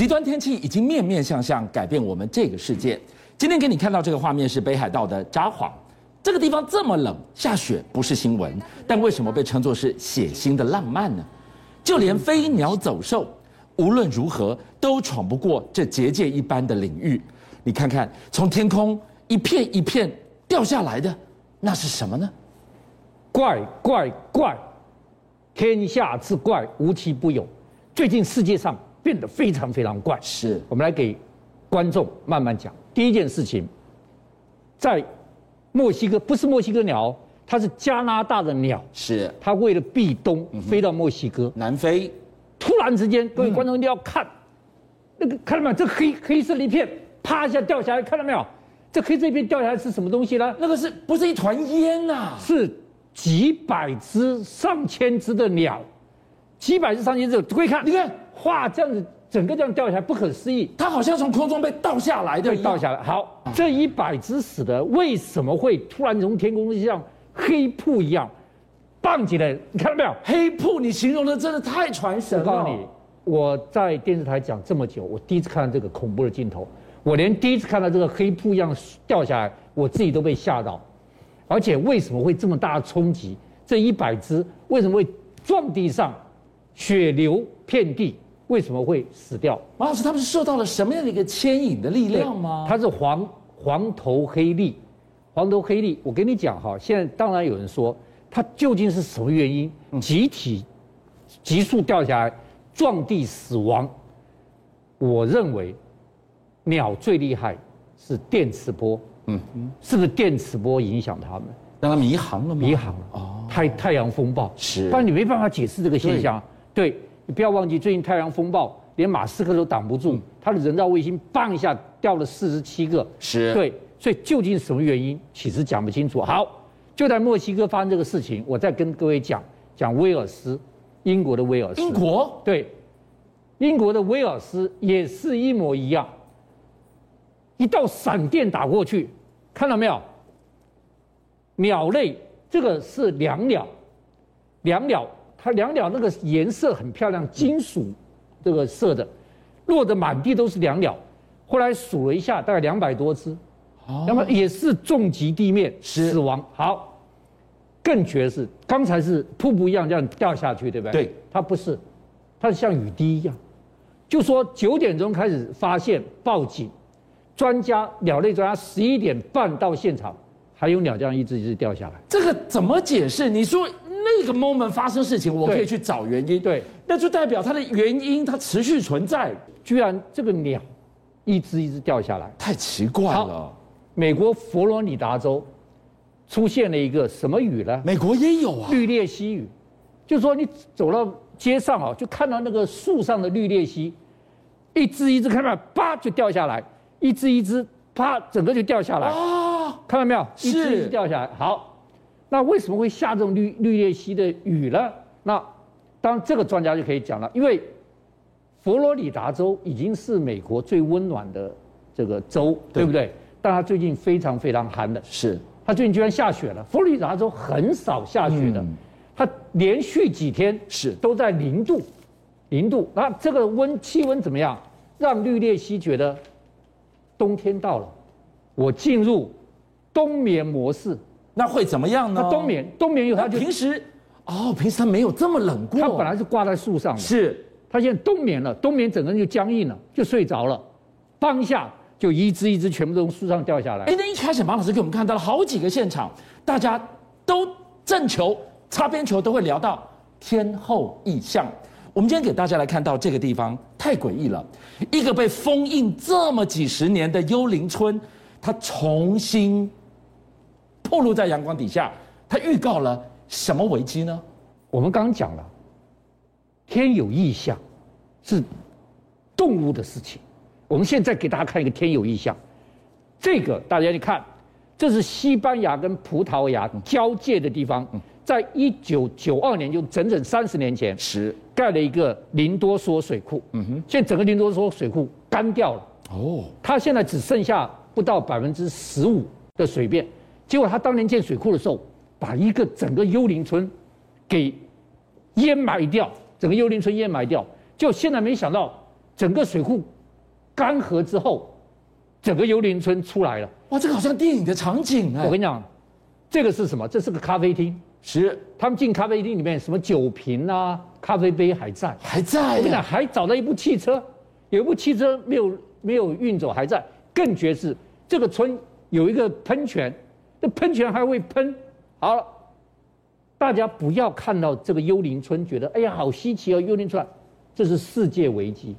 极端天气已经面面相向，改变我们这个世界。今天给你看到这个画面是北海道的札幌，这个地方这么冷，下雪不是新闻，但为什么被称作是血腥的浪漫呢？就连飞鸟走兽，无论如何都闯不过这结界一般的领域。你看看，从天空一片一片掉下来的，那是什么呢？怪怪怪！天下之怪无奇不有，最近世界上变得非常非常怪。是我们来给观众慢慢讲。第一件事情，在墨西哥，不是墨西哥鸟，它是加拿大的鸟。是它为了避冬，飞到墨西哥南非。突然之间，各位观众一定要看，那个看到没有？这黑黑色的一片，啪一下掉下来，看到没有？这黑色一片掉下来是什么东西呢？那个是不是一团烟呐？是。几百只、上千只的鸟，几百只、上千只，可以看，你看，哇，这样子，整个这样掉下来，不可思议。它好像从空中被倒下来的，被倒下来。好，这一百只死的，为什么会突然从天空像黑瀑一样棒起来？你看到没有？黑瀑，你形容的真的太传神了。我告诉你，我在电视台讲这么久，我第一次看到这个恐怖的镜头，我连第一次看到这个黑瀑一样掉下来，我自己都被吓到。而且为什么会这么大的冲击？这一百只为什么会撞地上，血流遍地？为什么会死掉？马老师，他们是受到了什么样的一个牵引的力量吗？它是黄黄头黑鹂，黄头黑鹂。我跟你讲哈，现在当然有人说，它究竟是什么原因？集体急速掉下来撞地死亡？我认为鸟最厉害是电磁波。嗯嗯，是不是电磁波影响他们，让他迷航了吗？迷航了哦，太太阳风暴是，不然你没办法解释这个现象。对，对，你不要忘记，最近太阳风暴连马斯克都挡不住，嗯、他的人造卫星棒一下掉了四十七个。是，对，所以究竟什么原因，其实讲不清楚。好，就在墨西哥发生这个事情，我再跟各位讲讲威尔斯，英国的威尔斯。英国？对，英国的威尔斯也是一模一样，一道闪电打过去。看到没有？鸟类，这个是椋鸟，椋鸟，它两鸟那个颜色很漂亮，金属这个色的，落得满地都是两鸟。后来数了一下，大概两百多只，那么也是重击地面死亡。好，更绝的是，刚才是瀑布一样这样掉下去，对不对？对，它不是，它是像雨滴一样。就说九点钟开始发现报警。专家，鸟类专家，十一点半到现场，还有鸟这样一只一只掉下来。这个怎么解释？你说那个 moment 发生事情，我可以去找原因，对，那就代表它的原因它持续存在。居然这个鸟一只一只掉下来，太奇怪了。美国佛罗里达州出现了一个什么雨呢？美国也有啊，绿鬣蜥雨，就是说你走到街上啊，就看到那个树上的绿鬣蜥，一只一只看到，啪就掉下来。一只一只，啪，整个就掉下来。哦，看到没有？一只一只掉下来。好，那为什么会下这种绿绿鬣蜥的雨呢？那当然，这个专家就可以讲了，因为佛罗里达州已经是美国最温暖的这个州，对不对？但它最近非常非常寒冷。是。它最近居然下雪了。佛罗里达州很少下雪的，它连续几天是都在零度，零度。那这个温气温怎么样？让绿鬣蜥觉得。冬天到了，我进入冬眠模式，那会怎么样呢？它冬眠，冬眠以后它就平时哦，平时它没有这么冷过。它本来是挂在树上的，是它现在冬眠了，冬眠整个人就僵硬了，就睡着了，当下就一只一只全部都从树上掉下来。哎，那一开始马老师给我们看到了好几个现场，大家都正球、擦边球都会聊到天后异象。我们今天给大家来看到这个地方太诡异了，一个被封印这么几十年的幽灵村，它重新暴露在阳光底下，它预告了什么危机呢？我们刚刚讲了，天有异象，是动物的事情。我们现在给大家看一个天有异象，这个大家去看，这是西班牙跟葡萄牙交界的地方。在一九九二年，就整整三十年前，是盖了一个林多索水库。嗯哼，现在整个林多索水库干掉了。哦，它现在只剩下不到百分之十五的水便。结果他当年建水库的时候，把一个整个幽灵村给淹埋掉，整个幽灵村淹埋掉。就现在没想到，整个水库干涸之后，整个幽灵村出来了。哇，这个好像电影的场景哎！我跟你讲，这个是什么？这是个咖啡厅。是，他们进咖啡厅里面，什么酒瓶啊、咖啡杯还在，还在。我跟你讲，还找到一部汽车，有一部汽车没有没有运走，还在。更绝是，这个村有一个喷泉，这喷泉还会喷。好了，大家不要看到这个幽灵村，觉得哎呀好稀奇哦，幽灵村，这是世界危机。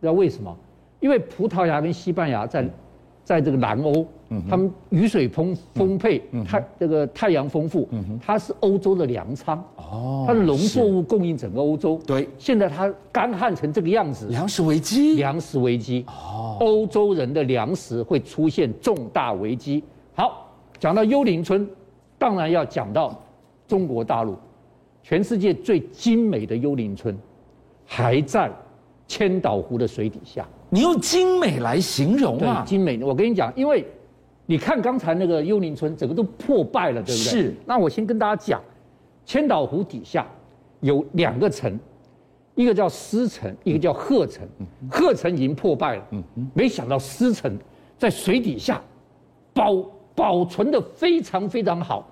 知道为什么？因为葡萄牙跟西班牙在。在这个南欧，他们雨水丰丰沛，太这个太阳丰富，它是欧洲的粮仓，哦它的农作物供应整个欧洲。对，现在它干旱成这个样子，粮食危机，粮食危机，哦，欧洲人的粮食会出现重大危机。好，讲到幽灵村，当然要讲到中国大陆，全世界最精美的幽灵村，还在千岛湖的水底下。你用精美来形容啊？精美。我跟你讲，因为你看刚才那个幽灵村，整个都破败了，对不对？是。那我先跟大家讲，千岛湖底下有两个城，一个叫狮城，一个叫鹤城。鹤城已经破败了，嗯嗯。没想到狮城在水底下保保存的非常非常好。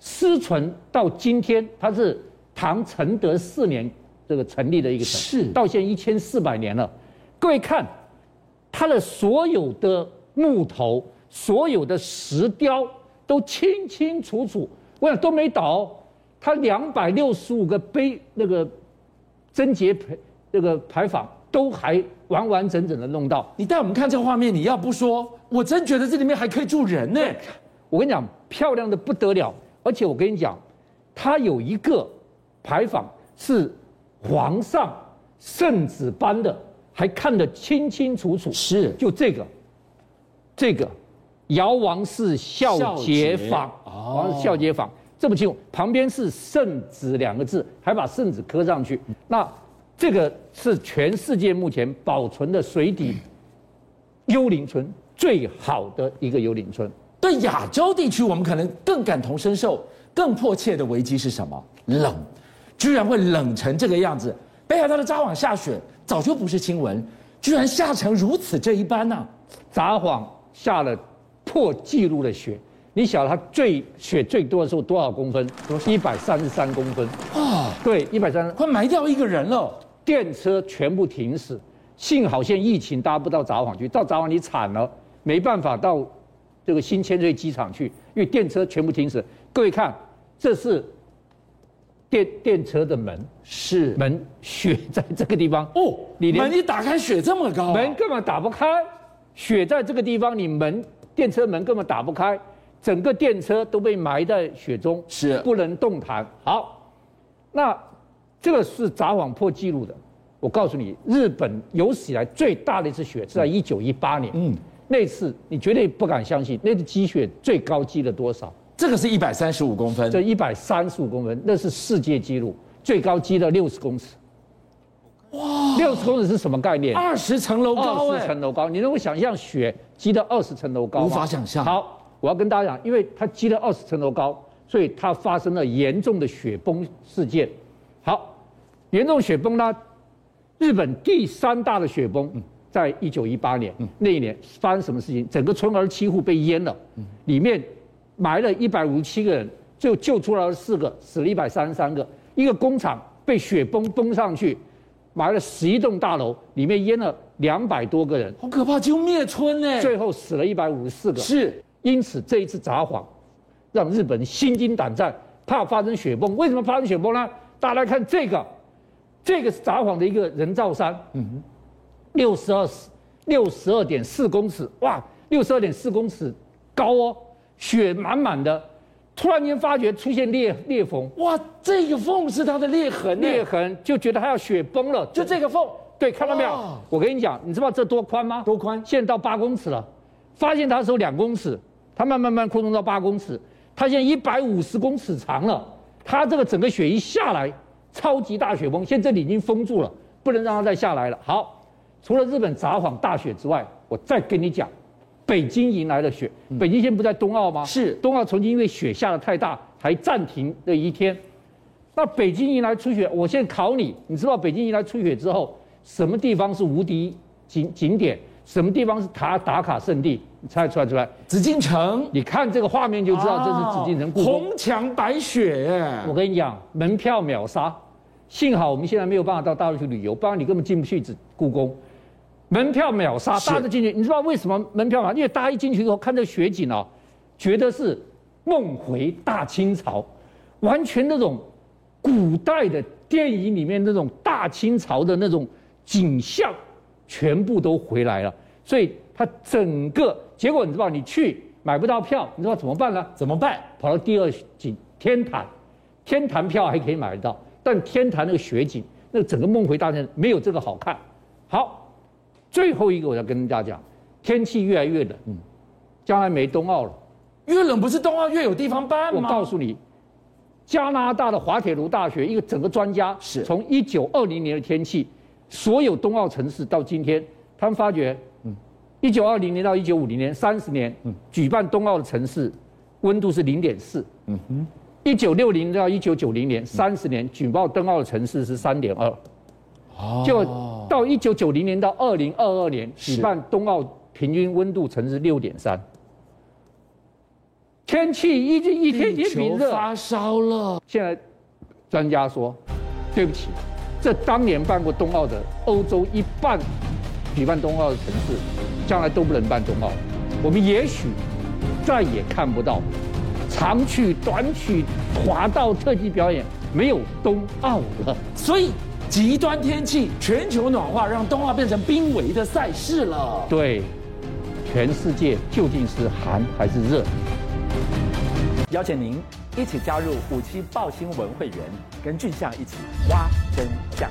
失存到今天，它是唐承德四年这个成立的一个城，是。到现在一千四百年了。各位看，它的所有的木头、所有的石雕都清清楚楚，我想都没倒。它两百六十五个碑，那个贞节牌那个牌坊都还完完整整的弄到。你带我们看这个画面，你要不说，我真觉得这里面还可以住人呢。我跟你讲，漂亮的不得了。而且我跟你讲，它有一个牌坊是皇上圣旨般的。还看得清清楚楚，是就这个，这个姚王氏孝节坊，王氏孝节坊这么清楚，旁边是圣旨两个字，还把圣旨刻上去。那这个是全世界目前保存的水底幽灵村最好的一个幽灵村。对亚洲地区，我们可能更感同身受，更迫切的危机是什么？冷，居然会冷成这个样子。北海道的札幌下雪。早就不是新闻，居然下成如此这一般呢、啊！札幌下了破纪录的雪，你晓得它最雪最多的时候多少公分？一百三十三公分啊！对，一百三十，快埋掉一个人了。电车全部停驶，幸好现在疫情，大家不到札幌去，到札幌你惨了，没办法到这个新千岁机场去，因为电车全部停驶。各位看，这是。电电车的门是门，雪在这个地方哦，你门一打开，雪这么高，门根本打不开，雪在这个地方，你门电车门根本打不开，整个电车都被埋在雪中，是不能动弹。好，那这个是札幌破纪录的。我告诉你，日本有史以来最大的一次雪是在一九一八年，嗯，那次你绝对不敢相信，那次积雪最高积了多少？这个是一百三十五公分，这一百三十五公分，那是世界纪录，最高积了六十公尺。哇，六十公尺是什么概念？二十层楼高，二十层楼高，你能够想象雪积到二十层楼高吗？无法想象。好，我要跟大家讲，因为它积了二十层楼高，所以它发生了严重的雪崩事件。好，严重雪崩呢，日本第三大的雪崩，在一九一八年那一年发生什么事情？整个村儿几乎被淹了，里面。埋了一百五十七个人，就救出来了四个，死了一百三十三个。一个工厂被雪崩崩上去，埋了十一栋大楼，里面淹了两百多个人，好可怕，就灭村呢。最后死了一百五十四个。是，因此这一次札幌，让日本心惊胆战，怕发生雪崩。为什么发生雪崩呢？大家来看这个，这个是札幌的一个人造山，嗯哼，六十二六十二点四公尺，哇，六十二点四公尺高哦。雪满满的，突然间发觉出现裂裂缝，哇！这个缝是它的裂痕，裂痕就觉得它要雪崩了，就这个缝，对，看到没有？我跟你讲，你知道这多宽吗？多宽？现在到八公尺了。发现它的时候两公尺，它慢慢慢扩充到八公尺，它现在一百五十公尺长了。它这个整个雪一下来，超级大雪崩，现在这里已经封住了，不能让它再下来了。好，除了日本札幌大雪之外，我再跟你讲。北京迎来了雪，北京现在不在冬奥吗？是冬奥曾经因为雪下的太大，还暂停了一天。那北京迎来初雪，我现在考你，你知道北京迎来初雪之后，什么地方是无敌景景点，什么地方是打打卡圣地，你猜出来出来？紫禁城，你看这个画面就知道这是紫禁城故宫，红墙白雪耶。我跟你讲，门票秒杀，幸好我们现在没有办法到大陆去旅游，不然你根本进不去紫故宫。门票秒杀，大家都进去，你知道为什么门票吗？因为大家一进去以后看这雪景哦，觉得是梦回大清朝，完全那种古代的电影里面那种大清朝的那种景象，全部都回来了。所以它整个结果，你知道你去买不到票，你知道怎么办呢？怎么办？跑到第二景天坛，天坛票还可以买得到，但天坛那个雪景，那个整个梦回大清朝没有这个好看。好。最后一个，我要跟大家讲，天气越来越冷，嗯，将来没冬奥了，越冷不是冬奥越有地方办吗？我告诉你，加拿大的滑铁卢大学一个整个专家是从一九二零年的天气，所有冬奥城市到今天，他们发觉，嗯，一九二零年到一九五零年三十年，嗯，举办冬奥的城市温度是零点四，嗯哼，一九六零到一九九零年三十年举办冬奥的城市是三点二。就到一九九零年到二零二二年举办冬奥，平均温度城市六点三，天气一一天一天比热，发烧了。现在专家说，对不起，这当年办过冬奥的欧洲一半举办冬奥的城市，将来都不能办冬奥。我们也许再也看不到长曲、短曲、滑道特技表演，没有冬奥了。所以。极端天气、全球暖化，让冬奥变成濒危的赛事了。对，全世界究竟是寒还是热？邀请您一起加入五七报新闻会员，跟俊相一起挖真相。